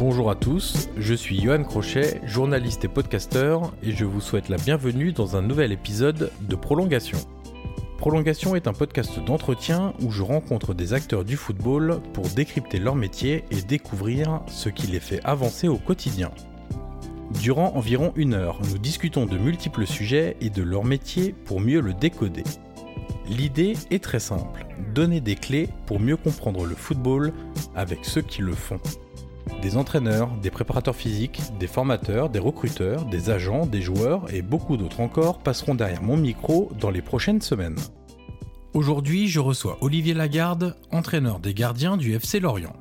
Bonjour à tous, je suis Johan Crochet, journaliste et podcasteur, et je vous souhaite la bienvenue dans un nouvel épisode de Prolongation. Prolongation est un podcast d'entretien où je rencontre des acteurs du football pour décrypter leur métier et découvrir ce qui les fait avancer au quotidien. Durant environ une heure, nous discutons de multiples sujets et de leur métier pour mieux le décoder. L'idée est très simple, donner des clés pour mieux comprendre le football avec ceux qui le font. Des entraîneurs, des préparateurs physiques, des formateurs, des recruteurs, des agents, des joueurs et beaucoup d'autres encore passeront derrière mon micro dans les prochaines semaines. Aujourd'hui, je reçois Olivier Lagarde, entraîneur des gardiens du FC Lorient.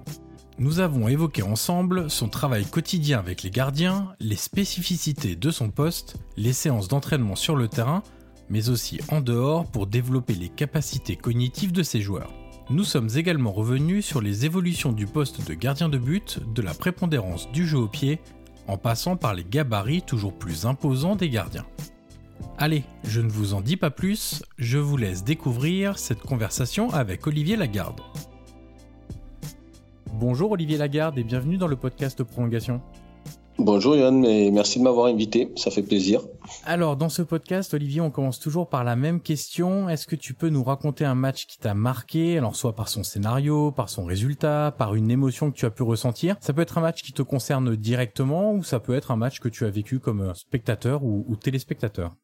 Nous avons évoqué ensemble son travail quotidien avec les gardiens, les spécificités de son poste, les séances d'entraînement sur le terrain, mais aussi en dehors pour développer les capacités cognitives de ses joueurs. Nous sommes également revenus sur les évolutions du poste de gardien de but, de la prépondérance du jeu au pied, en passant par les gabarits toujours plus imposants des gardiens. Allez, je ne vous en dis pas plus, je vous laisse découvrir cette conversation avec Olivier Lagarde. Bonjour Olivier Lagarde et bienvenue dans le podcast Prolongation. Bonjour Yann et merci de m'avoir invité, ça fait plaisir. Alors dans ce podcast, Olivier, on commence toujours par la même question. Est-ce que tu peux nous raconter un match qui t'a marqué, alors soit par son scénario, par son résultat, par une émotion que tu as pu ressentir Ça peut être un match qui te concerne directement ou ça peut être un match que tu as vécu comme spectateur ou, ou téléspectateur?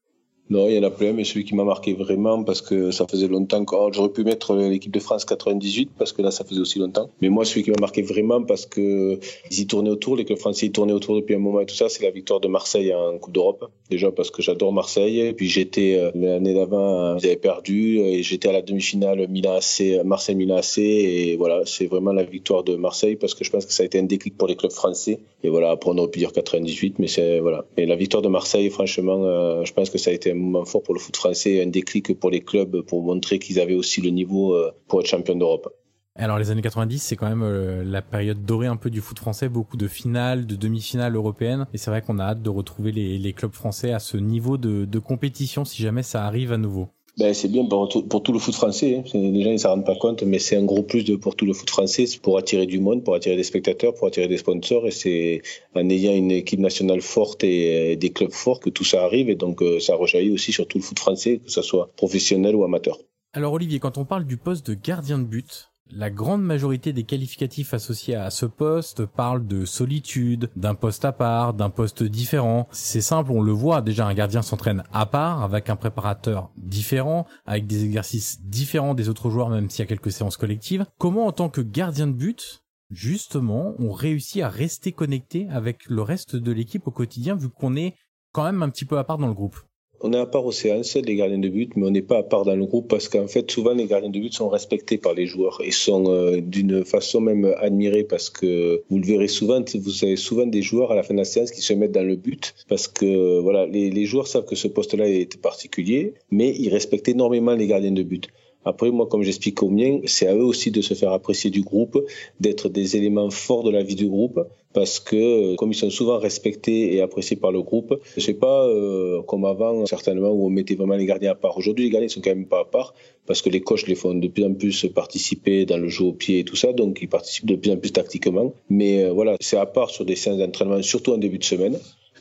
Non, il y en a plein, mais celui qui m'a marqué vraiment parce que ça faisait longtemps que j'aurais pu mettre l'équipe de France 98 parce que là ça faisait aussi longtemps. Mais moi, celui qui m'a marqué vraiment parce que ils y tournaient autour, les clubs français y tournaient autour depuis un moment et tout ça, c'est la victoire de Marseille en Coupe d'Europe. Déjà parce que j'adore Marseille. Puis j'étais euh, l'année d'avant, ils avaient perdu et j'étais à la demi-finale Milan AC, Marseille Milan AC et voilà, c'est vraiment la victoire de Marseille parce que je pense que ça a été un déclic pour les clubs français. Et voilà, après on aurait pu dire 98, mais c'est voilà. Et la victoire de Marseille, franchement, euh, je pense que ça a été moment fort pour le foot français, un déclic pour les clubs pour montrer qu'ils avaient aussi le niveau euh, pour être champion d'Europe. Alors les années 90, c'est quand même euh, la période dorée un peu du foot français, beaucoup de finales, de demi-finales européennes, et c'est vrai qu'on a hâte de retrouver les, clubs français à ce niveau de compétition si jamais ça arrive à nouveau ben, c'est bien pour tout, le foot français. Hein. Les gens ne s'en rendent pas compte, mais c'est un gros plus de, pour tout le foot français, pour attirer du monde, pour attirer des spectateurs, pour attirer des sponsors. Et c'est en ayant une équipe nationale forte et des clubs forts que tout ça arrive. Et donc euh, ça rejaillit aussi sur tout le foot français, que ce soit professionnel ou amateur. Alors Olivier, quand on parle du poste de gardien de but, la grande majorité des qualificatifs associés à ce poste parlent de solitude, d'un poste à part, d'un poste différent. C'est simple, on le voit, déjà un gardien s'entraîne à part, avec un préparateur différent, avec des exercices différents des autres joueurs, même s'il y a quelques séances collectives. Comment en tant que gardien de but, justement, on réussit à rester connecté avec le reste de l'équipe au quotidien, vu qu'on est quand même un petit peu à part dans le groupe? On est à part aux séances, les gardiens de but, mais on n'est pas à part dans le groupe parce qu'en fait, souvent, les gardiens de but sont respectés par les joueurs et sont euh, d'une façon même admirés parce que vous le verrez souvent, vous avez souvent des joueurs à la fin de la séance qui se mettent dans le but parce que voilà, les, les joueurs savent que ce poste-là est particulier, mais ils respectent énormément les gardiens de but. Après, moi, comme j'explique au mien, c'est à eux aussi de se faire apprécier du groupe, d'être des éléments forts de la vie du groupe, parce que comme ils sont souvent respectés et appréciés par le groupe, c'est pas euh, comme avant certainement où on mettait vraiment les gardiens à part. Aujourd'hui, les gardiens sont quand même pas à part parce que les coachs les font de plus en plus participer dans le jeu au pied et tout ça, donc ils participent de plus en plus tactiquement. Mais euh, voilà, c'est à part sur des séances d'entraînement, surtout en début de semaine.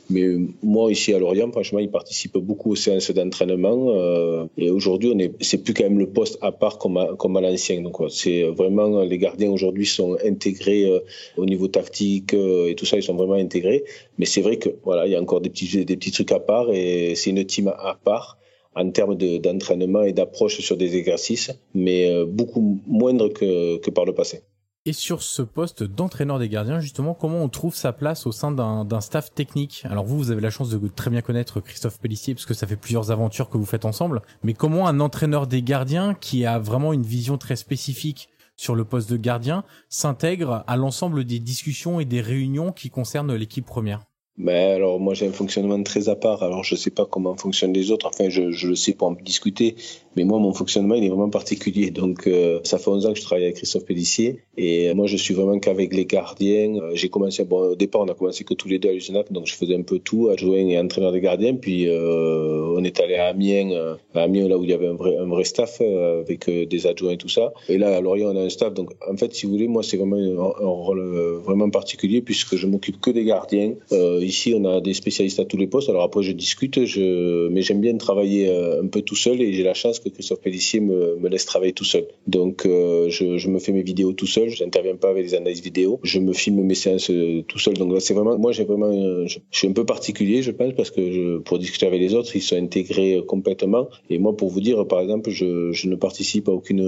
Mais moi, ici à Lorient, franchement, il participe beaucoup aux séances d'entraînement. Euh, et aujourd'hui, on est, c'est plus quand même le poste à part comme à, comme à l'ancien. Donc, c'est vraiment, les gardiens aujourd'hui sont intégrés euh, au niveau tactique euh, et tout ça, ils sont vraiment intégrés. Mais c'est vrai que, voilà, il y a encore des petits, des petits trucs à part et c'est une team à part en termes d'entraînement et d'approche sur des exercices, mais beaucoup moindre que, que par le passé. Et sur ce poste d'entraîneur des gardiens, justement, comment on trouve sa place au sein d'un staff technique? Alors vous, vous avez la chance de très bien connaître Christophe Pellissier, parce que ça fait plusieurs aventures que vous faites ensemble. Mais comment un entraîneur des gardiens, qui a vraiment une vision très spécifique sur le poste de gardien, s'intègre à l'ensemble des discussions et des réunions qui concernent l'équipe première? Mais alors moi j'ai un fonctionnement très à part. Alors je sais pas comment fonctionnent les autres. Enfin je, je le sais pour en discuter. Mais moi mon fonctionnement il est vraiment particulier. Donc euh, ça fait 11 ans que je travaille avec Christophe Pellissier et moi je suis vraiment qu'avec les gardiens. Euh, j'ai commencé au départ on a commencé que tous les deux à l'USNAC donc je faisais un peu tout, adjoint et entraîneur des gardiens. Puis euh, on est allé à Amiens, à Amiens là où il y avait un vrai staff avec des adjoints et tout ça. Et là à Lorient on a un staff. Donc en fait si vous voulez moi c'est vraiment un, rôle vraiment particulier puisque je m'occupe que des gardiens ici, on a des spécialistes à tous les postes. Alors après, je discute, mais j'aime bien travailler euh, un peu tout seul et j'ai la chance que Christophe Pellissier me, laisse travailler tout seul. Donc, euh, je, me fais mes vidéos tout seul. Je n'interviens pas avec des analyses vidéo. Je me filme mes séances euh, tout seul. Donc c'est vraiment, moi, j'ai vraiment, je, suis un peu particulier, je pense, parce que pour discuter avec les autres, ils sont intégrés complètement. Et moi, pour vous dire, par exemple, je, ne participe à aucune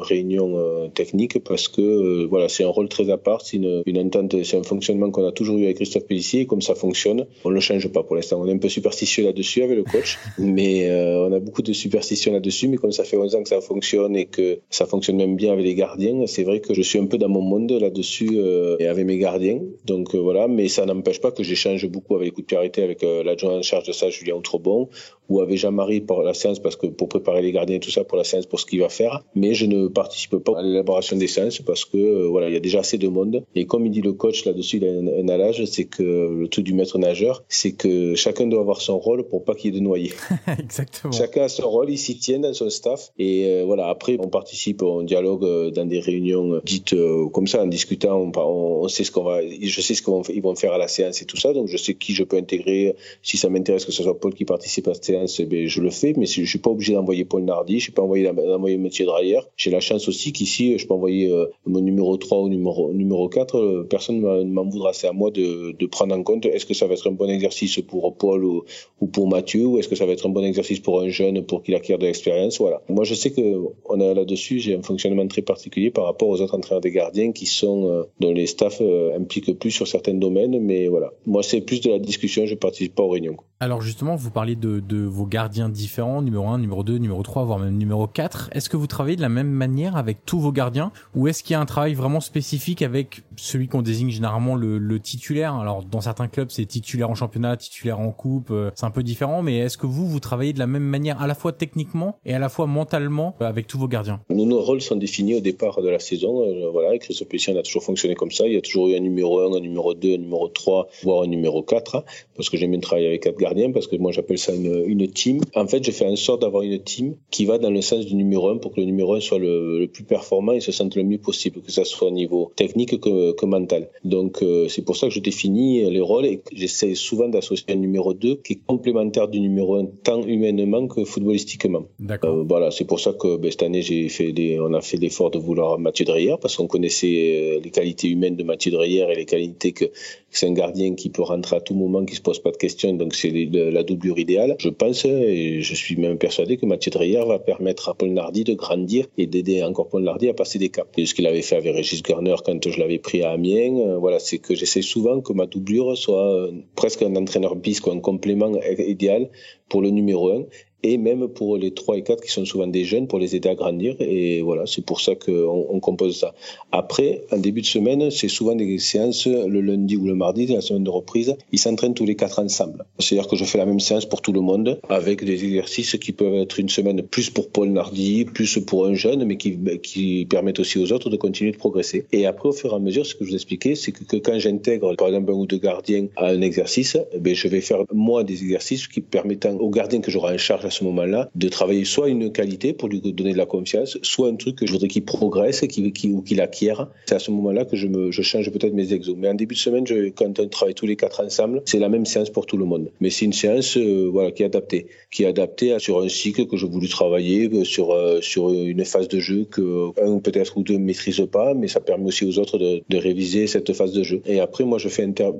réunion technique parce que, voilà, c'est un rôle très à part. C'est une, une entente, c'est un fonctionnement qu'on a toujours eu avec Christophe Pellissier. Comme ça fonctionne. On ne le change pas pour l'instant. On est un peu superstitieux là-dessus avec le coach, mais euh, on a beaucoup de superstitions là-dessus. Mais comme ça fait 11 ans que ça fonctionne et que ça fonctionne même bien avec les gardiens, c'est vrai que je suis un peu dans mon monde là-dessus euh, et avec mes gardiens. Donc euh, voilà, mais ça n'empêche pas que j'échange beaucoup avec les coups de pied avec l'adjoint en charge de ça, Julien Outrebon, ou avec Jean-Marie pour la séance parce que pour préparer les gardiens et tout ça pour la séance pour ce qu'il va faire. Mais je ne participe pas à l'élaboration des séances parce que voilà, il y a déjà assez de monde. Et comme il dit le coach là-dessus, il a un, un alage, c'est que le truc du maître nageur, c'est que chacun doit avoir son rôle pour pas qu'il y ait de noyés. Exactement. Chacun a son rôle, il s'y tient son staff. Et euh, voilà, après, on participe, on dialogue euh, dans des réunions dites euh, comme ça, en discutant, on, sait ce qu'on va, je sais ce qu'ils vont faire à la séance et tout ça, donc je sais qui je peux intégrer. Si ça m'intéresse que ce soit Paul qui participe à cette séance, eh ben, je le fais, mais je suis pas obligé d'envoyer Paul Nardi, je suis pas obligé d'envoyer Mathieu Drayer. J'ai la chance aussi qu'ici, je peux envoyer mon numéro 3 ou numéro, numéro 4, personne ne m'en voudra. C'est à moi de, de prendre en compte, est-ce que ça va être un bon exercice pour Paul ou, ou pour Mathieu ou est-ce que ça va être un bon exercice pour un jeune pour qu'il acquiert de l'expérience? Moi, je sais que on a là-dessus, j'ai un fonctionnement très particulier par rapport aux autres entraîneurs des gardiens qui sont euh, dont les staffs euh, impliquent plus sur certains domaines, mais voilà. Moi, c'est plus de la discussion. Je participe pas aux réunions. Alors justement, vous parlez de, vos gardiens différents, numéro 1, numéro 2, numéro 3, voire même numéro 4. Est-ce que vous travaillez de la même manière avec tous vos gardiens ou est-ce qu'il y a un travail vraiment spécifique avec celui qu'on désigne généralement le, le titulaire? Alors dans certains clubs, c'est titulaire en championnat, titulaire en coupe, euh, c'est un peu différent, mais est-ce que vous, vous travaillez de la même manière à la fois techniquement et à la fois mentalement euh, avec tous vos gardiens Nous, nos rôles sont définis au départ de la saison. Euh, voilà, avec Christophe Pessin, on a toujours fonctionné comme ça. Il y a toujours eu un numéro 1, un numéro 2, un numéro 3, voire un numéro 4, hein, parce que j'aime bien travailler avec quatre gardiens, parce que moi j'appelle ça une, une, team. En fait, je fais en sorte d'avoir une team qui va dans le sens du numéro 1 pour que le numéro 1 soit le, le plus performant et se sente le mieux possible, que ça soit au niveau technique que, que mental. Donc c'est pour ça que je définis les rôles et j'essaie souvent d'associer un numéro 2 qui est complémentaire du numéro 1 tant humainement que footballistiquement. Euh, voilà, c'est pour ça que ben, cette année j'ai fait des, on a fait l'effort de vouloir Mathieu Dreyer parce qu'on connaissait euh, les qualités humaines de Mathieu Dreyer et les qualités que c'est un gardien qui peut rentrer à tout moment, qui se pose pas de questions, donc c'est la doublure idéale. Je pense et je suis même persuadé que Mathieu Dreyer va permettre à Paul Nardi de grandir et d'aider encore Paul Nardi à passer des caps. Et ce qu'il avait fait avec Régis Garner quand je l'avais pris à Amiens, euh, voilà, c'est que j'essaie souvent que ma doublure soit presque un entraîneur bis, quoi, un complément idéal pour le numéro 1 et même pour les 3 et 4 qui sont souvent des jeunes pour les aider à grandir. Et voilà, c'est pour ça qu'on on compose ça. Après, en début de semaine, c'est souvent des séances le lundi ou le mardi, la semaine de reprise. Ils s'entraînent tous les quatre ensemble. C'est-à-dire que je fais la même séance pour tout le monde avec des exercices qui peuvent être une semaine plus pour Paul Nardi, plus pour un jeune, mais qui, permettent aussi aux autres de continuer de progresser. Et après, au fur et à mesure, ce que je vous expliquais, c'est que, quand j'intègre, par exemple, un ou deux gardiens à un exercice, ben, je vais faire, moi, des exercices qui permettent aux gardiens que j'aurai en charge ce moment-là de travailler soit une qualité pour lui donner de la confiance, soit un truc que je voudrais qu'il progresse qu'il, ou qu'il acquiert. C'est à ce moment-là que je, me, je change peut-être mes exos. Mais en début de semaine, quand on travaille tous les quatre ensemble, c'est la même séance pour tout le monde. Mais c'est une séance euh, voilà, qui est adaptée, qui est adaptée sur un cycle que je voulu travailler, euh, sur, euh, sur une phase de jeu que un peut-être ou deux ne maîtrisent pas, mais ça permet aussi aux autres de, de réviser cette phase de jeu. Et après, moi, je fais, inter...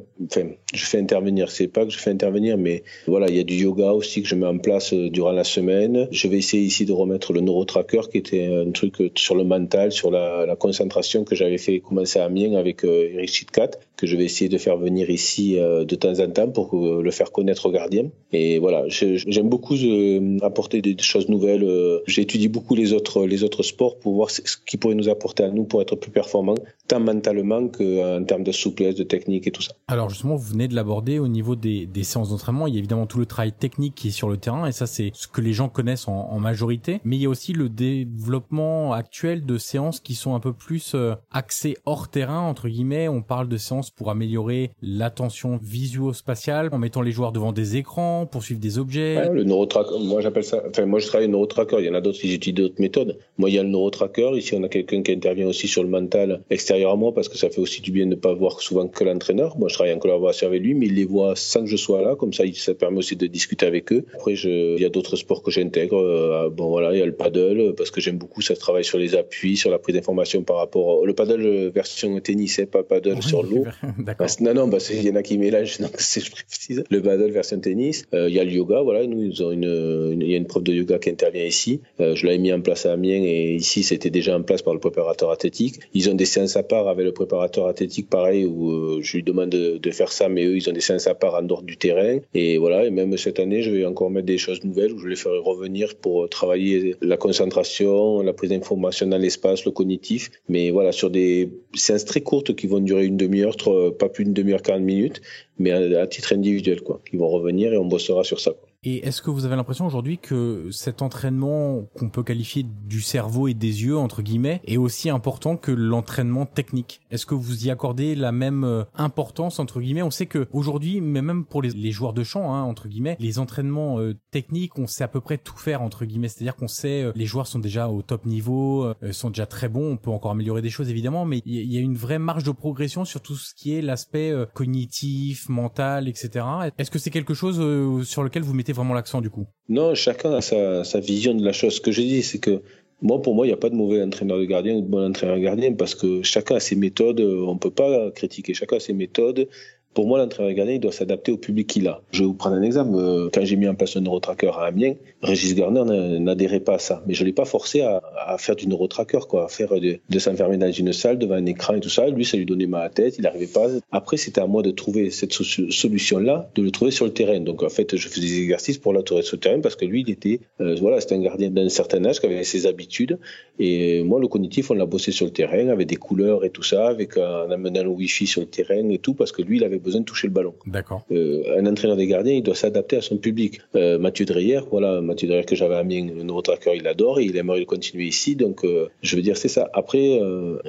je fais intervenir. C'est pas que je fais intervenir, mais voilà, il y a du yoga aussi que je mets en place durant la semaine. Je vais essayer ici de remettre le neurotracker, qui était un truc sur le mental, sur la, concentration que j'avais fait commencer à Amiens avec Eric Chitkat, que je vais essayer de faire venir ici euh, de temps en temps pour le faire connaître aux gardiens. Et voilà, j'aime beaucoup euh, apporter des choses nouvelles. Euh, j'étudie beaucoup les autres, les autres sports pour voir ce qui pourrait nous apporter à nous pour être plus performants, tant mentalement qu'en termes de souplesse, de technique et tout ça. Alors justement, vous venez de l'aborder au niveau des, des séances d'entraînement. Il y a évidemment tout le travail technique qui est sur le terrain et ça c'est ce que les gens connaissent en, en, majorité. Mais il y a aussi le développement actuel de séances qui sont un peu plus axées hors terrain entre guillemets. On parle de séances pour améliorer l'attention visuo-spatiale en mettant les joueurs devant des écrans pour suivre des objets. Ouais, le neurotracker, moi j'appelle ça, enfin moi je travaille le neurotracker, il y en a d'autres qui utilisent d'autres méthodes. Moi il y a le neurotracker, ici on a quelqu'un qui intervient aussi sur le mental extérieur à moi parce que ça fait aussi du bien de ne pas voir souvent que l'entraîneur. Moi je travaille en collaboration avec lui, mais il les voit sans que je sois là, comme ça ça permet aussi de discuter avec eux. Après je, il y a d'autres sports que j'intègre, euh, bon voilà, il y a le paddle parce que j'aime beaucoup, ça travaille sur les appuis, sur la prise d'information par rapport au, le paddle version tennis, c'est pas paddle sur l'eau. Non, non, bah, il y en a qui mélangent, donc je précise. Le paddle version tennis. Euh, il y a le yoga, voilà. Nous, ils ont une, il y a une prof de yoga qui intervient ici. Euh, je l'avais mis en place à Amiens et ici, c'était déjà en place par le préparateur athlétique. Ils ont des séances à part avec le préparateur athlétique, pareil, où euh, je lui demande de, de, faire ça, mais eux, ils ont des séances à part en dehors du terrain. Et voilà. Et même cette année, je vais encore mettre des choses nouvelles où je les ferai revenir pour travailler la concentration, la prise d'information dans l'espace, le cognitif. Mais voilà, sur des séances très courtes qui vont durer une demi-heure, pas plus d'une demi-heure, 40 minutes, mais à, titre individuel, quoi. Ils vont revenir et on bossera sur ça. Et est-ce que vous avez l'impression aujourd'hui que cet entraînement qu'on peut qualifier du cerveau et des yeux entre guillemets est aussi important que l'entraînement technique? Est-ce que vous y accordez la même euh, importance entre guillemets? On sait que aujourd'hui, mais même pour les, joueurs de champ hein, entre guillemets, les entraînements euh, techniques, on sait à peu près tout faire entre guillemets. C'est-à-dire qu'on sait euh, les joueurs sont déjà au top niveau, sont déjà très bons. On peut encore améliorer des choses évidemment, mais il y, a une vraie marge de progression sur tout ce qui est l'aspect cognitif, mental, etc. Est-ce que c'est quelque chose sur lequel vous mettez vraiment l'accent du coup Non, chacun a sa, vision de la chose. Ce que je dis, c'est que moi, pour moi, il n'y a pas de mauvais entraîneur de gardien ou de bon entraîneur de gardien parce que chacun a ses méthodes. On ne peut pas critiquer. Chacun a ses méthodes. Pour moi, l'entraîneur il doit s'adapter au public qu'il a. Je vais vous prendre un exemple. Euh, quand j'ai mis en place un neurotracker à Amiens, Régis Garner n'adhérait pas à ça. Mais je l'ai pas forcé à, faire du neurotracker, quoi, à faire de, s'enfermer dans une salle devant un écran et tout ça. Lui, ça lui donnait mal à la tête, il n'arrivait pas. Après, c'était à moi de trouver cette solution-là, de le trouver sur le terrain. Donc, en fait, je faisais des exercices pour l'attirer sur le terrain parce que lui, il était, euh, voilà, c'était un gardien d'un certain âge qui avait ses habitudes. Et moi, le cognitif, on l'a bossé sur le terrain avec des couleurs et tout ça, avec en amenant le wifi sur le terrain et tout, parce que lui, il avait besoin de toucher le ballon. D'accord. Euh, un entraîneur des gardiens, il doit s'adapter à son public. Euh, Mathieu Dreyer, voilà, Mathieu Dreyer que j'avais à Amiens, le nouveau tracker, il adore et il aimerait le continuer ici. Donc, euh, je veux dire, c'est ça. Après,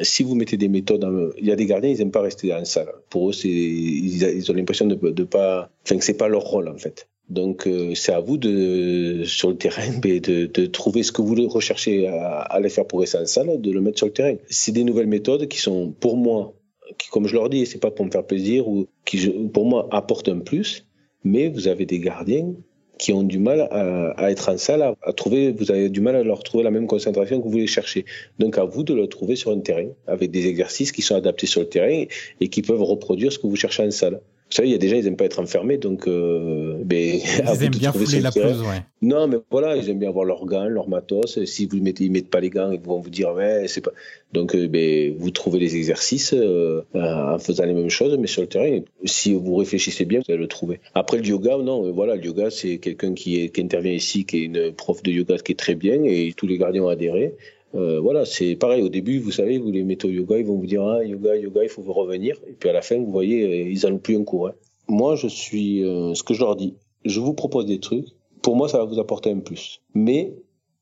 si vous mettez des méthodes, il y a des gardiens, ils n'aiment pas rester en salle. Pour eux, c'est, ils, ils, ont l'impression de, de pas, enfin, que c'est pas leur rôle en fait. Donc euh, c'est à vous de sur le terrain de, de, trouver ce que vous recherchez à, à aller faire progresser en salle, de le mettre sur le terrain. C'est des nouvelles méthodes qui sont pour moi qui, comme je leur dis, c'est pas pour me faire plaisir ou qui, pour moi, apportent un plus. Mais vous avez des gardiens qui ont du mal à, être en salle, à, trouver, vous avez du mal à leur trouver la même concentration que vous voulez chercher. Donc à vous de le trouver sur un terrain, avec des exercices qui sont adaptés sur le terrain et qui peuvent reproduire ce que vous cherchez en salle. Vous savez, il y a des gens, ils n'aiment pas être enfermés, donc. Euh, ben, ils aiment bien fouler la pelouse, ouais. Non, mais voilà, ils aiment bien avoir leurs gants, leurs matos. Si vous mettez, ils mettent pas les gants, ils vont vous dire, ouais, c'est pas. Donc, euh, ben, vous trouvez les exercices euh, en faisant les mêmes choses, mais sur le terrain. Si vous réfléchissez bien, vous allez le trouver. Après, le yoga, non, voilà, le yoga, c'est quelqu'un qui, qui intervient ici, qui est une prof de yoga qui est très bien, et tous les gardiens ont adhéré. Euh, voilà, c'est pareil. Au début, vous savez, vous les mettez au yoga, ils vont vous dire ah, yoga, yoga, il faut vous revenir. Et puis à la fin, vous voyez, euh, ils ont plus un cours. Hein. Moi, je suis euh, ce que je leur dis. Je vous propose des trucs. Pour moi, ça va vous apporter un plus. Mais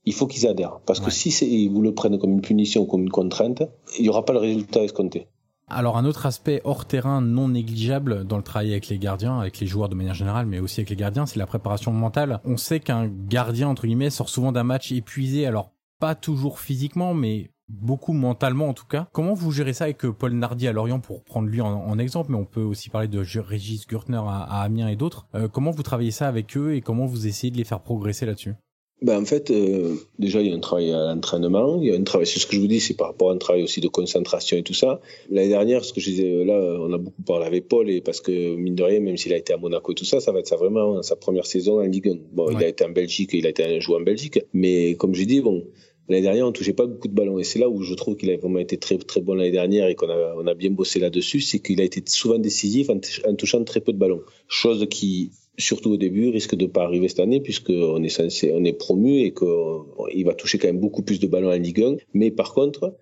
il faut qu'ils adhèrent. Parce que si vous le prennent comme une punition, comme une contrainte, il n'y aura pas le résultat escompté. Alors un autre aspect hors terrain non négligeable dans le travail avec les gardiens, avec les joueurs de manière générale, mais aussi avec les gardiens, c'est la préparation mentale. On sait qu'un gardien entre guillemets sort souvent d'un match épuisé. Alors pas toujours physiquement, mais beaucoup mentalement en tout cas. Comment vous gérez ça avec euh, Paul Nardi à Lorient pour prendre lui en, exemple, mais on peut aussi parler de Régis Gürtner à, Amiens et d'autres. Euh, comment vous travaillez ça avec eux et comment vous essayez de les faire progresser là-dessus? Ben en fait, euh, déjà, il y a un travail à l'entraînement. Il y a un travail, c'est ce que je vous dis, c'est par rapport à un travail aussi de concentration et tout ça. L'année dernière, ce que je disais, là, on a beaucoup parlé avec Paul, et parce que, mine de rien, même s'il a été à Monaco et tout ça, ça va être ça vraiment sa première saison en Ligue 1. Bon, il a été en Belgique, il a été un joueur en Belgique, mais comme je dis, bon, L'année dernière, on touchait pas beaucoup de ballons. Et c'est là où je trouve qu'il a vraiment été très, très bon l'année dernière et qu'on a, bien bossé là-dessus. C'est qu'il a été souvent décisif en, touchant très peu de ballons. Chose qui, surtout au début, risque de pas arriver cette année puisqu'on est est promu et qu'il va toucher quand même beaucoup plus de ballons en Ligue 1. Mais par contre,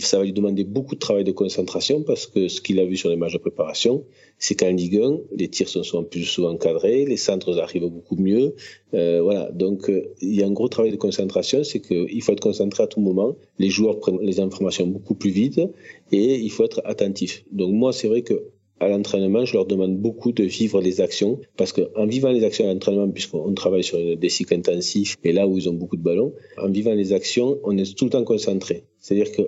ça va lui demander beaucoup de travail de concentration parce que ce qu'il a vu sur les matchs de préparation, c'est qu'en Ligue 1, les tirs sont souvent plus souvent cadrés, les centres arrivent beaucoup mieux. Euh, voilà, donc euh, il y a un gros travail de concentration, c'est qu'il faut être concentré à tout moment. Les joueurs prennent les informations beaucoup plus vite et il faut être attentif. Donc moi, c'est vrai que à l'entraînement, je leur demande beaucoup de vivre les actions parce qu'en vivant les actions à l'entraînement, puisqu'on travaille sur des cycles intensifs et là où ils ont beaucoup de ballons, en vivant les actions, on est tout le temps concentré. C'est-à-dire que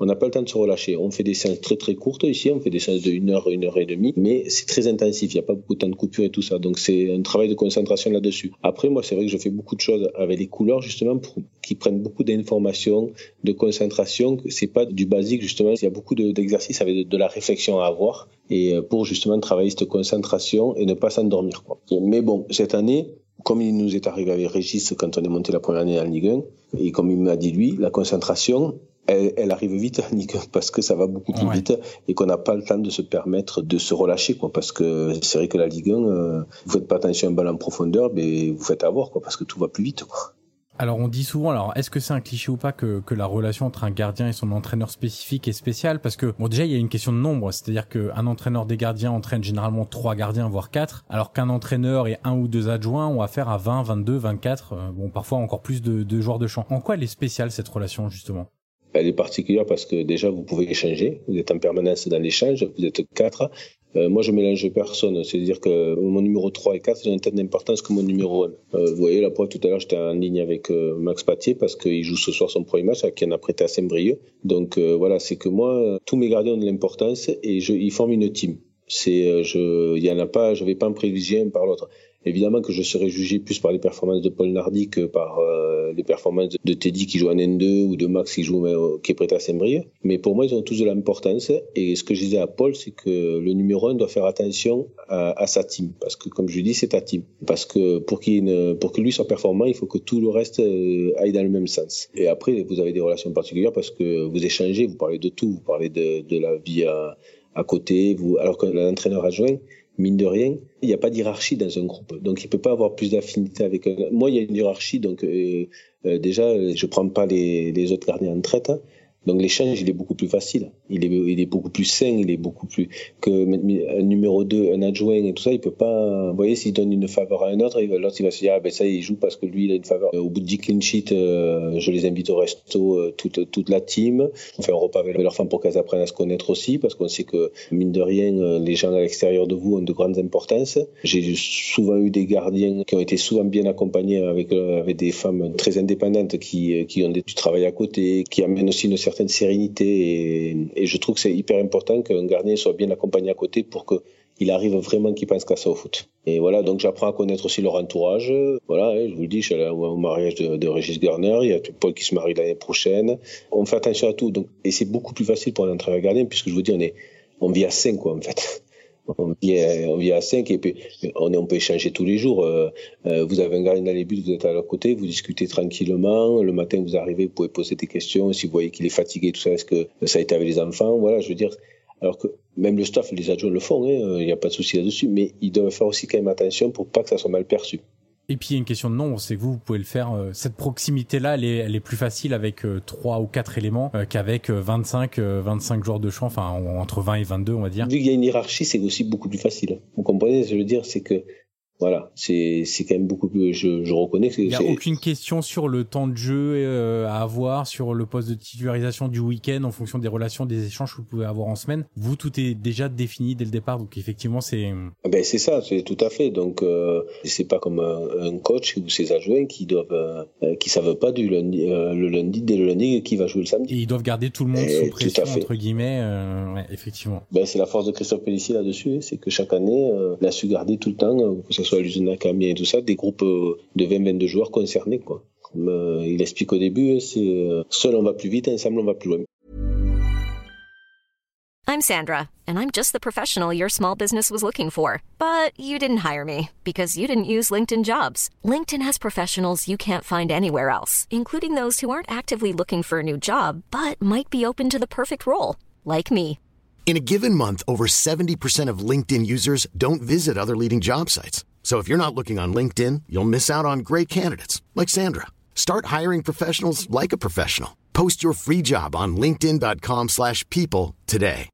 on n'a pas le temps de se relâcher. On fait des séances très très courtes ici, on fait des séances de 1 heure, 1 heure et demie, mais c'est très intensif, il n'y a pas beaucoup de temps de coupure et tout ça. Donc c'est un travail de concentration là-dessus. Après, moi, c'est vrai que je fais beaucoup de choses avec les couleurs, justement, pour qui prennent beaucoup d'informations, de concentration. C'est pas du basique, justement. Il y a beaucoup d'exercices avec de, la réflexion à avoir et euh, pour justement travailler cette concentration et ne pas s'endormir. Mais bon, cette année, comme il nous est arrivé avec Régis quand on est monté la première année en Ligue 1, et comme il m'a dit lui, la concentration, elle, arrive vite parce que ça va beaucoup plus vite et qu'on n'a pas le temps de se permettre de se relâcher quoi parce que c'est vrai que la Ligue 1 euh, vous faites pas attention à un ballon en profondeur mais vous faites avoir quoi parce que tout va plus vite quoi. Alors on dit souvent, alors est-ce que c'est un cliché ou pas que, que la relation entre un gardien et son entraîneur spécifique est spéciale? Parce que bon déjà il y a une question de nombre, c'est-à-dire qu'un entraîneur des gardiens entraîne généralement trois gardiens voire quatre, alors qu'un entraîneur et un ou deux adjoints ont affaire à 20, 22, 24, bon parfois encore plus de, de joueurs de champ. En quoi elle est spéciale cette relation justement? Elle est particulière parce que déjà, vous pouvez échanger. Vous êtes en permanence dans l'échange. Vous êtes quatre. Euh, moi, je mélange personne. C'est-à-dire que mon numéro 3 et 4, c'est une telle d'importance que mon numéro 1. Euh, vous voyez, la preuve, tout à l'heure, j'étais en ligne avec euh, Max Patier parce qu'il joue ce soir son premier match, qui en a prêté à Saint-Brieuc. Donc, voilà, c'est que moi, tous mes gardiens ont de l'importance et je, ils forment une team. Je, il y en a pas, je vais pas me privilégier un par l'autre. Évidemment que je serais jugé plus par les performances de Paul Nardi que par euh, les performances de Teddy qui joue en N2 ou de Max qui joue euh, qui est prêt à Saint-Brieuc. Mais pour moi, ils ont tous de l'importance. Et ce que je disais à Paul, c'est que le numéro 1 doit faire attention à, sa team. Parce que, comme je dis, c'est ta team. Parce que pour, qu'il pour que lui soit performant, il faut que tout le reste euh, aille dans le même sens. Et après, vous avez des relations particulières parce que vous échangez, vous parlez de tout. Vous parlez de, de la vie à, à côté. Vous, alors que l'entraîneur adjoint, mine de rien, il n'y a pas d'hierarchie dans un groupe. Donc, il peut pas avoir plus d'affinité avec un... Moi, il y a une hiérarchie, donc euh, euh, déjà, je prends pas les, les autres gardiens en traite. Hein. Donc l'échange, il est beaucoup plus facile. Il est, beaucoup plus sain, il est beaucoup plus que un numéro 2, un adjoint et tout ça, il peut pas. Vous voyez, s'il donne une faveur à un autre, l'autre il va se dire ah ben ça il joue parce que lui il a une faveur. Au bout de 10 clean sheet, euh, je les invite au resto euh, toute toute la team. On fait un repas avec leurs femmes pour qu'elles apprennent à se connaître aussi parce qu'on sait que mine de rien, euh, les gens à l'extérieur de vous ont de grandes importances. J'ai souvent eu des gardiens qui ont été souvent bien accompagnés avec avec des femmes très indépendantes qui qui ont du travail à côté, qui amènent aussi une certaine certaine sérénité et, je trouve que c'est hyper important qu'un gardien soit bien accompagné à côté pour qu'il arrive vraiment qu'il pense qu'à ça au foot. Et voilà, donc j'apprends à connaître aussi leur entourage. Voilà, je vous le dis, je suis allé au mariage de, Régis Garner, il y a Paul qui se marie l'année prochaine. On fait attention à tout, donc, et c'est beaucoup plus facile pour un entraîneur gardien puisque je vous dis, on est, on vit à 5 quoi en fait. On vit, à 5 et puis on, on peut échanger tous les jours. Euh, euh, vous avez un gardien dans les buts, vous êtes à leur côté, vous discutez tranquillement. Le matin, vous arrivez, vous pouvez poser des questions. Si vous voyez qu'il est fatigué, tout ça, est-ce que ça a été avec les enfants? Voilà, je veux dire. Alors que même le staff, les adjoints le font, hein, il n'y a pas de souci là-dessus, mais ils doivent faire aussi quand même attention pour pas que ça soit mal perçu. Et puis il y a une question de nombre, c'est que vous, vous pouvez le faire. Euh, cette proximité-là, elle est, elle est plus facile avec euh, trois ou quatre éléments euh, qu'avec 25, 25 joueurs de champ, enfin entre 20 et 22, on va dire. Vu qu'il y a une hiérarchie, c'est aussi beaucoup plus facile. Vous comprenez ce que je veux dire? C'est que voilà, c'est quand même beaucoup plus. Je, je reconnais que il n'y a aucune question sur le temps de jeu euh, à avoir, sur le poste de titularisation du week-end en fonction des relations, des échanges que vous pouvez avoir en semaine. Vous, tout est déjà défini dès le départ, donc effectivement, c'est. Ah ben c'est ça, c'est tout à fait. Donc euh, c'est pas comme un, coach ou ses adjoints qui doivent, euh, qui savent pas du lundi, euh, le lundi dès le lundi qui va jouer le samedi. Et ils doivent garder tout le monde sous pression entre guillemets, ouais, effectivement. Ben c'est la force de Christophe Pellissier là-dessus, c'est que chaque année, il a su garder tout le temps, que ce soit à l'usine Camille et tout ça, des groupes euh, de 20-22 joueurs concernés. Quoi. Comme, euh, il explique au début, c'est euh, seul on va plus vite, ensemble on va plus loin. I'm Sandra, and I'm just the professional your small business was looking for. But you didn't hire me because you didn't use LinkedIn jobs. LinkedIn has professionals you can't find anywhere else, including those who aren't actively looking for a new job, but might be open to the perfect role, like me. In a given month, over 70% of LinkedIn users don't visit other leading job sites. So if you're not looking on LinkedIn, you'll miss out on great candidates like Sandra. Start hiring professionals like a professional. Post your free job on linkedin.com/people today.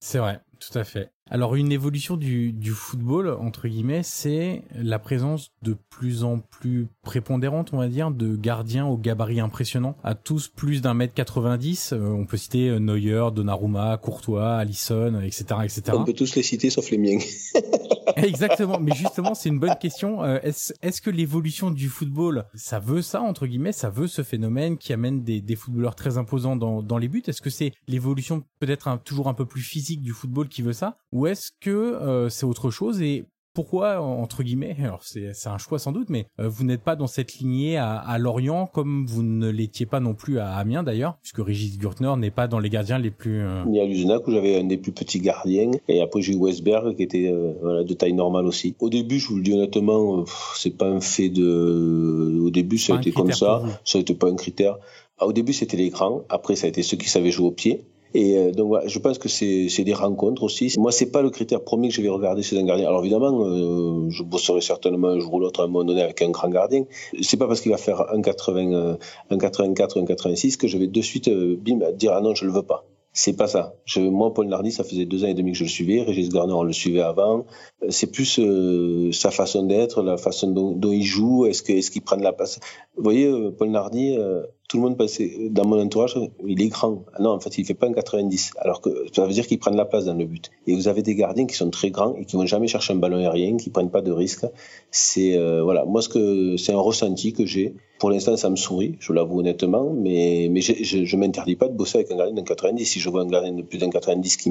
C'est vrai, tout à fait. Alors une évolution du, du football, entre guillemets, c'est la présence de plus en plus prépondérante, on va dire, de gardiens au gabarit impressionnant, à tous plus d'un mètre 90. Euh, on peut citer euh, Neuer, Donnarumma, Courtois, Alisson, etc., etc. On peut tous les citer sauf les miens. Exactement, mais justement, c'est une bonne question. Euh, est-ce est que l'évolution du football, ça veut ça, entre guillemets, ça veut ce phénomène qui amène des, des footballeurs très imposants dans, dans les buts? Est-ce que c'est l'évolution peut-être toujours un peu plus physique du football qui veut ça? Ou est-ce que euh, c'est autre chose et pourquoi entre guillemets alors c'est un choix sans doute mais euh, vous n'êtes pas dans cette lignée à, Lorient comme vous ne l'étiez pas non plus à Amiens d'ailleurs puisque Régis Gurtner n'est pas dans les gardiens les plus euh... ni à Luzenac où j'avais un des plus petits gardiens et après j'ai eu Westberg qui était euh, de taille normale aussi. Au début je vous le dis honnêtement c'est pas un fait de au début ça a été comme ça. ça n'était pas un critère. Ah, au début c'était l'écran. Après ça a été ceux qui savaient jouer au pied et euh, donc voilà, je pense que c'est des rencontres aussi. Moi, c'est pas le critère premier que je vais regarder chez un gardien. Alors évidemment, euh, je bosserai certainement un jour ou l'autre à un moment donné avec un grand gardien. C'est pas parce qu'il va faire un 80, un 84, un 86 que je vais de suite euh, bim dire ah non je le veux pas. C'est pas ça. Je, moi, Paul Nardi, ça faisait deux ans et demi que je le suivais. Régis Garner, on le suivait avant. C'est plus euh, sa façon d'être, la façon dont, dont il joue. Est-ce qu'il est qu'il prend de la place? Vous voyez, Paul Nardi, tout le monde passait dans mon entourage, il est grand. Ah non, en fait, il fait pas un 90. Alors que ça veut dire qu'il prend de la place dans le but. Et vous avez des gardiens qui sont très grands et qui vont jamais chercher un ballon aérien, qui prennent pas de risques. C'est euh, voilà, moi ce c'est un ressenti que j'ai. Pour l'instant, ça me sourit, je l'avoue honnêtement, mais je, je, m'interdis pas de bosser avec un gardien d'un 90. Si je vois un gardien de plus d'un 90 qui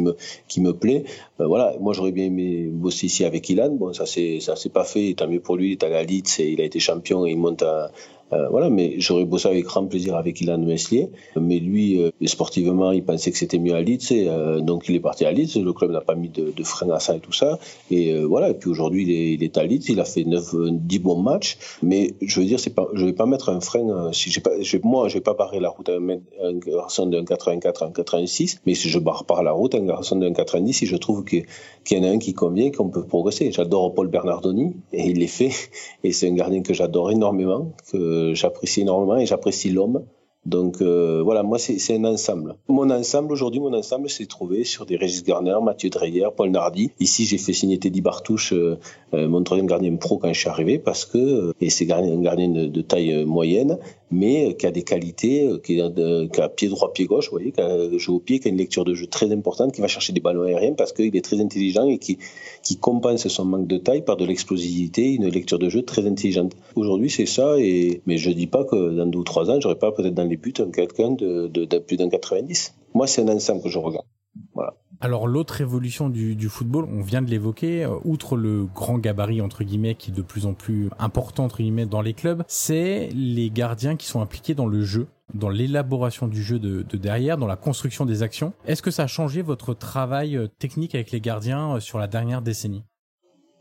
me plaît, ben voilà, moi j'aurais bien aimé bosser ici avec Ilan. Bon, ça c'est ça c'est pas fait, tant mieux pour lui. Il est à la Litz il a été champion et il monte à euh, voilà, mais j'aurais bossé avec grand plaisir avec Ilan Meslier. Mais lui, euh, sportivement, il pensait que c'était mieux à Leeds, et, euh, donc il est parti à Leeds. Le club n'a pas mis de, de frein à ça et tout ça. Et voilà. Et puis aujourd'hui, il est, à Leeds. Il a fait 9, 10 bons matchs. Mais je veux dire, pas, je vais pas mettre un frein. si j'ai pas, moi, je vais pas barrer la route à un, garçon d'un 84 à un 86. Mais si je barre par la route un garçon d'un 90, si je trouve qu'il y en a un qui convient, qu'on peut progresser. J'adore Paul Bernardoni et il l'est fait. Et c'est un gardien que j'adore énormément. Que j'apprécie énormément et j'apprécie l'homme. Donc euh, voilà, moi c'est un ensemble. Mon ensemble aujourd'hui, mon ensemble s'est trouvé sur des Régis Garner, Mathieu Dreyer, Paul Nardi. Ici, j'ai fait signer Teddy Bartouche, euh, euh, mon troisième gardien pro quand je suis arrivé, parce que et c'est un gardien de, taille moyenne, mais qui a des qualités, qui a, de, qui a pied droit, pied gauche, vous voyez, qui a jeu au pied, qui a une lecture de jeu très importante, qui va chercher des ballons aériens parce qu'il est très intelligent et qui, qui compense son manque de taille par de l'explosivité, une lecture de jeu très intelligente. Aujourd'hui, c'est ça, et mais je dis pas que dans deux ou trois ans, j'aurais pas peut-être dans les buts quelqu'un de, plus d'un 90. Moi, c'est un ensemble que je regarde. Voilà. Alors l'autre évolution du, du, football, on vient de l'évoquer, euh, outre le grand gabarit entre guillemets qui est de plus en plus important entre guillemets dans les clubs, c'est les gardiens qui sont impliqués dans le jeu dans l'élaboration du jeu de, de, derrière, dans la construction des actions. Est-ce que ça a changé votre travail euh, technique avec les gardiens euh, sur la dernière décennie?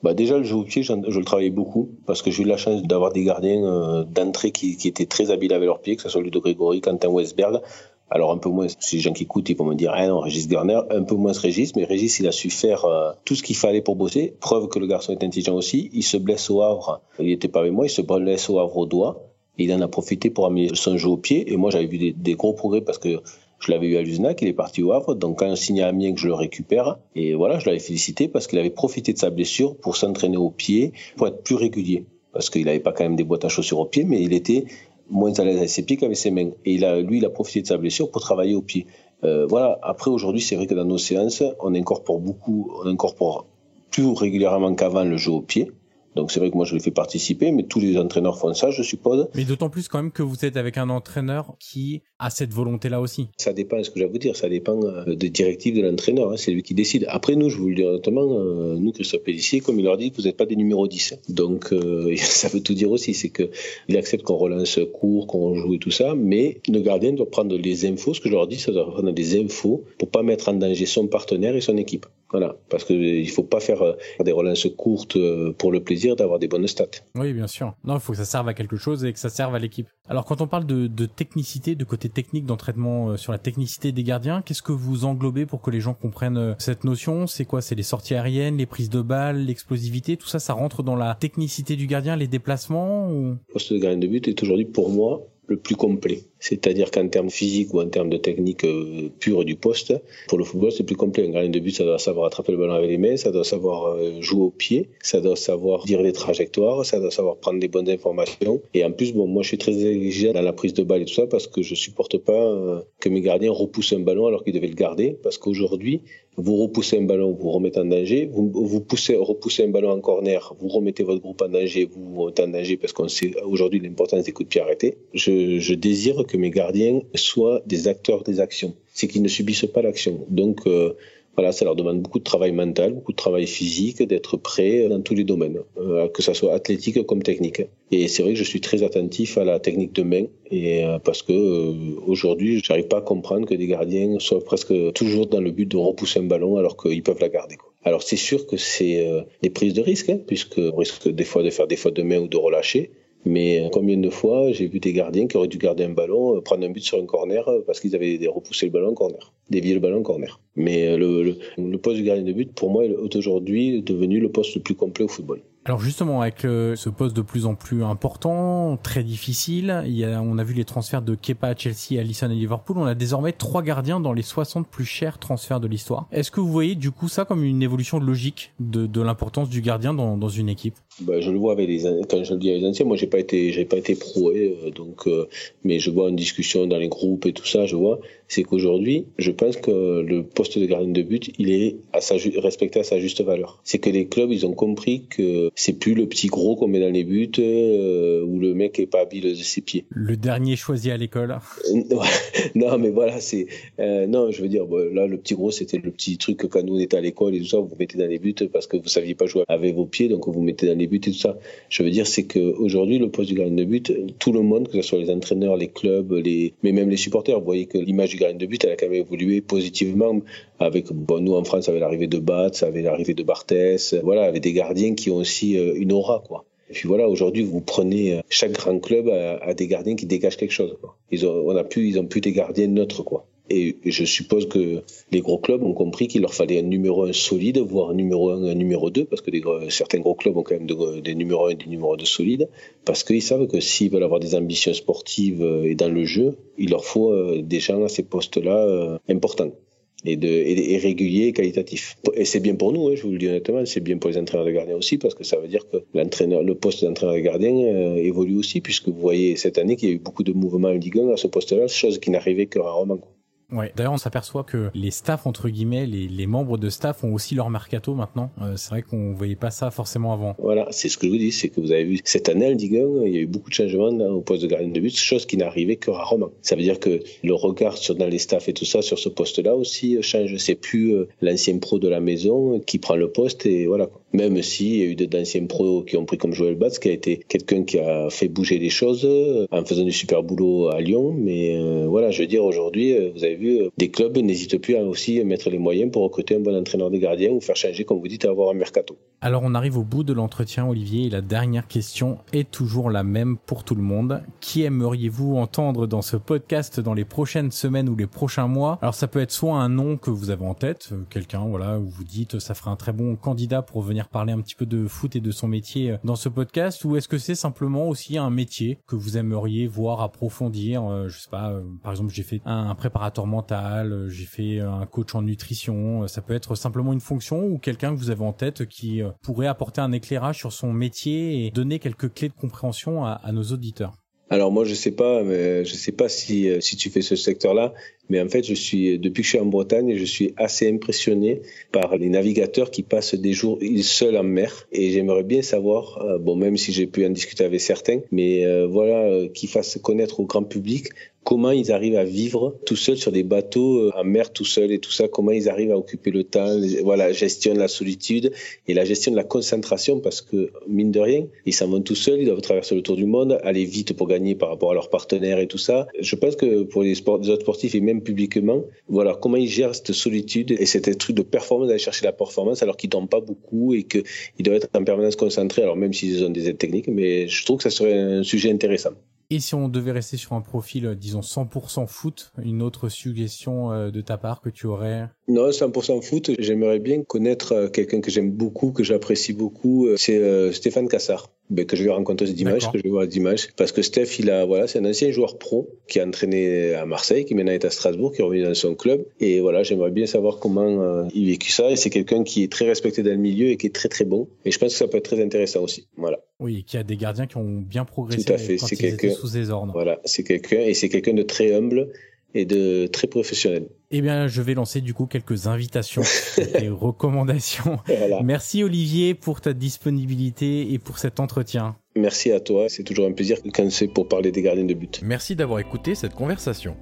Bah déjà, le jeu au pied, je le travaillais beaucoup parce que j'ai eu la chance d'avoir des gardiens euh, d'entrée qui, qui, étaient très habiles avec leurs pieds, que ce soit Ludo Grégory, Quentin Westberg. Alors un peu moins, les gens qui écoutent, ils vont me dire, ah non, Régis Garner, un peu moins Régis, mais Régis, il a su faire euh, tout ce qu'il fallait pour bosser. Preuve que le garçon est intelligent aussi. Il se blesse au Havre, il était pas avec moi, il se blesse au Havre au doigt. Il en a profité pour améliorer son jeu au pied. Et moi, j'avais vu des, des, gros progrès parce que je l'avais eu à Luznac, il est parti au Havre. Donc quand on signe à Amiens, que je le récupère. Et voilà, je l'avais félicité parce qu'il avait profité de sa blessure pour s'entraîner au pied, pour être plus régulier. Parce qu'il n'avait pas quand même des boîtes à chaussures au pied, mais il était moins à l'aise avec ses pieds qu'avec ses mains. Et il a, lui, il a profité de sa blessure pour travailler au pied. Euh, voilà. Après, aujourd'hui, c'est vrai que dans nos séances, on incorpore beaucoup, on incorpore plus régulièrement qu'avant le jeu au pied. Donc c'est vrai que moi je les fais participer, mais tous les entraîneurs font ça, je suppose. Mais d'autant plus quand même que vous êtes avec un entraîneur qui a cette volonté-là aussi. Ça dépend, ce que j'ai à vous dire, ça dépend euh, des directives de l'entraîneur, hein, c'est lui qui décide. Après nous, je vous le dis honnêtement, euh, nous Christophe Pellissier, comme il leur dit, vous n'êtes pas des numéros 10. Donc euh, ça veut tout dire aussi, c'est que il accepte qu'on relance court, qu'on joue et tout ça, mais le gardien doit prendre les infos, ce que je leur dis, ça doit prendre des infos pour pas mettre en danger son partenaire et son équipe. Voilà, parce qu'il faut pas faire des relances courtes pour le plaisir d'avoir des bonnes stats. Oui, bien sûr. Non, il faut que ça serve à quelque chose et que ça serve à l'équipe. Alors quand on parle de, de technicité, de côté technique d'entraînement sur la technicité des gardiens, qu'est-ce que vous englobez pour que les gens comprennent cette notion? C'est quoi? C'est les sorties aériennes, les prises de balles, l'explosivité, tout ça, ça rentre dans la technicité du gardien, les déplacements ou... Le poste de gardien de but est aujourd'hui pour moi le plus complet. C'est-à-dire qu'en termes physiques ou en termes de technique euh, pure du poste, pour le football, c'est plus complet. Un gardien de but, ça doit savoir attraper le ballon avec les mains, ça doit savoir euh, jouer au pied, ça doit savoir dire les trajectoires, ça doit savoir prendre des bonnes informations. Et en plus, bon, moi, je suis très exigeant dans la prise de balle et tout ça parce que je supporte pas euh, que mes gardiens repoussent un ballon alors qu'ils devaient le garder. Parce qu'aujourd'hui, vous repoussez un ballon, vous remettez en danger, vous, vous poussez, repoussez un ballon en corner, vous remettez votre groupe en danger, vous vous remettez en danger parce qu'on sait aujourd'hui l'importance des coups de pied arrêtés. Je, je désire que mes gardiens soient des acteurs des actions. C'est qu'ils ne subissent pas l'action. Donc, euh, voilà, ça leur demande beaucoup de travail mental, beaucoup de travail physique, d'être prêt dans tous les domaines, euh, que ça soit athlétique comme technique. Et c'est vrai que je suis très attentif à la technique de main, et euh, parce que euh, aujourd'hui, j'arrive pas à comprendre que des gardiens soient presque toujours dans le but de repousser un ballon alors qu'ils peuvent la garder. Alors c'est sûr que c'est des prises de risque, hein, puisqu'on risque des fois de faire des fautes de main ou de relâcher. Mais combien de fois j'ai vu des gardiens qui auraient dû garder un ballon, prendre un but sur un corner parce qu'ils avaient repoussé le ballon en corner, dévié le ballon en corner. Mais le, le, le poste de gardien de but, pour moi, est aujourd'hui devenu le poste le plus complet au football. Alors justement, avec euh, ce poste de plus en plus important, très difficile, on a vu les transferts de Kepa à Chelsea, Alisson à Liverpool, on a désormais trois gardiens dans les 60 plus chers transferts de l'histoire. Est-ce que vous voyez du coup ça comme une évolution logique de, l'importance du gardien dans, une équipe? Bah, je le vois avec les quand je le dis avec les anciens, moi j'ai pas été j'ai pas été pro euh, donc euh, mais je vois une discussion dans les groupes et tout ça, je vois, c'est qu'aujourd'hui, je pense que le poste de gardien de but, il est à sa respecté à sa juste valeur. C'est que les clubs, ils ont compris que c'est plus le petit gros qu'on met dans les buts euh, où le mec est pas habile de ses pieds. Le dernier choisi à l'école. non, mais voilà, c'est euh, non, je veux dire, bon, là le petit gros, c'était le petit truc que quand nous on était à l'école et tout ça, vous, vous mettez dans les buts parce que vous saviez pas jouer avec vos pieds, donc vous mettez dans les buts et tout ça. Je veux dire, c'est que aujourd'hui, le poste du gardien de but, tout le monde, que ce soit les entraîneurs, les clubs, les, mais même les supporters, vous voyez que l'image du gardien de but, elle a quand même évolué positivement avec, nous en France, avec l'arrivée de Batz, avec l'arrivée de Barthès, voilà, avec des gardiens qui ont aussi euh, une aura, quoi. Et puis voilà, aujourd'hui, vous prenez euh, chaque grand club a, des gardiens qui dégagent quelque chose. Ils ont, on a plus, ils ont plus des gardiens neutres, quoi. Et je suppose que les gros clubs ont compris qu'il leur fallait un numéro 1 solide, voire un numéro 1, un numéro 2, parce que certains gros clubs ont quand même des numéros 1 et des numéros 2 solides, parce qu'ils savent que s'ils veulent avoir des ambitions sportives euh, et dans le jeu, il leur faut des gens à ces postes-là importants et, de, et, réguliers et c'est bien pour nous, hein, je vous le dis honnêtement, c'est bien pour les entraîneurs de gardien aussi, parce que ça veut dire que l'entraîneur, le poste d'entraîneur de gardien évolue aussi, puisque vous voyez cette année qu'il y a eu beaucoup de mouvements en Ligue 1 à ce poste-là, chose qui n'arrivait que rarement. D'ailleurs, on s'aperçoit que les staffs entre guillemets, les, membres de staff ont aussi leur mercato maintenant. Euh, c'est vrai qu'on voyait pas ça forcément avant. Voilà, c'est ce que je vous dis, c'est que vous avez vu cette année Ligue 1, il y a eu beaucoup de changements au poste de gardien de but, chose qui n'arrivait que rarement. Ça veut dire que le regard sur dans les staffs et tout ça sur ce poste-là aussi change. C'est plus euh, l'ancien pro de la maison qui prend le poste et voilà. Même s'il y a eu d'anciens pros qui ont pris comme Joël Batz, qui a été quelqu'un qui a fait bouger les choses euh, en faisant du super boulot à Lyon. Mais euh, voilà, je veux dire, aujourd'hui, vous avez vu, des clubs n'hésitent plus à aussi mettre les moyens pour recruter un bon entraîneur des gardiens ou faire changer, comme vous dites, à avoir un mercato. Alors on arrive au bout de l'entretien, Olivier, et la dernière question est toujours la même pour tout le monde. Qui aimeriez-vous entendre dans ce podcast dans les prochaines semaines ou les prochains mois? Alors ça peut être soit un nom que vous avez en tête, euh, quelqu'un, voilà, où vous dites ça ferait un très bon candidat pour venir parler un petit peu de foot et de son métier euh, dans ce podcast, ou est-ce que c'est simplement aussi un métier que vous aimeriez voir approfondir euh, Je sais pas, par exemple, j'ai fait un préparateur mental, j'ai fait un coach en nutrition. Ça peut être simplement une fonction ou quelqu'un que vous avez en tête qui pourrait apporter un éclairage sur son métier et donner quelques clés de compréhension à, nos auditeurs? Alors moi je sais pas, mais je sais pas si si tu fais ce secteur-là, mais en fait, je suis, depuis que je suis en Bretagne, je suis assez impressionné par les navigateurs qui passent des jours seuls en mer. Et j'aimerais bien savoir, euh, bon, même si j'ai pu en discuter avec certains, mais euh, voilà, euh, qu'ils fassent connaître au grand public comment ils arrivent à vivre tout seuls sur des bateaux en mer tout seuls et tout ça, comment ils arrivent à occuper le temps, voilà, gestion de la solitude et la gestion de la concentration parce que, mine de rien, ils s'en vont tout seuls, ils doivent traverser le tour du monde, aller vite pour gagner par rapport à leurs partenaires et tout ça. Je pense que pour les, les autres sportifs et même publiquement. Voilà, comment ils gèrent cette solitude et cet truc de performance, d'aller chercher la performance alors qu'ils dorment pas beaucoup et qu'ils doivent être en permanence concentrés, alors même s'ils ont des aides techniques, mais je trouve que ça serait un sujet intéressant. Et si on devait rester sur un profil, euh, disons 100% foot, une autre suggestion euh, de ta part que tu aurais Non, 100% foot, j'aimerais bien connaître euh, quelqu'un que j'aime beaucoup, que j'apprécie beaucoup, c'est Stéphane Cassard. Ben, que je vais rencontrer dimanche, que je vais voir dimanche. Parce que Steph, il a, voilà, c'est un ancien joueur pro qui a entraîné à Marseille, qui maintenant est à Strasbourg, qui est revenu dans son club. Et voilà, j'aimerais bien savoir comment il vécu ça. Et c'est quelqu'un qui est très respecté dans le milieu et qui est très très bon. Et je pense que ça peut être très intéressant aussi. Voilà. Oui, et qui a des gardiens qui ont bien progressé. Tout à fait. C'est quelqu'un sous ses ordres. Voilà, c'est quelqu'un et c'est quelqu'un de très humble et de très professionnel. Eh bien, je vais lancer du coup quelques invitations et recommandations. Merci Olivier pour ta disponibilité et pour cet entretien. Merci à toi, c'est toujours un plaisir quand c'est pour parler des gardiens de but. Merci d'avoir écouté cette conversation.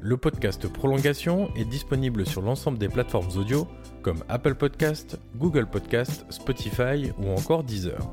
Le podcast Prolongation est disponible sur l'ensemble des plateformes audio comme Apple Podcast, Google Podcast, Spotify ou encore Deezer.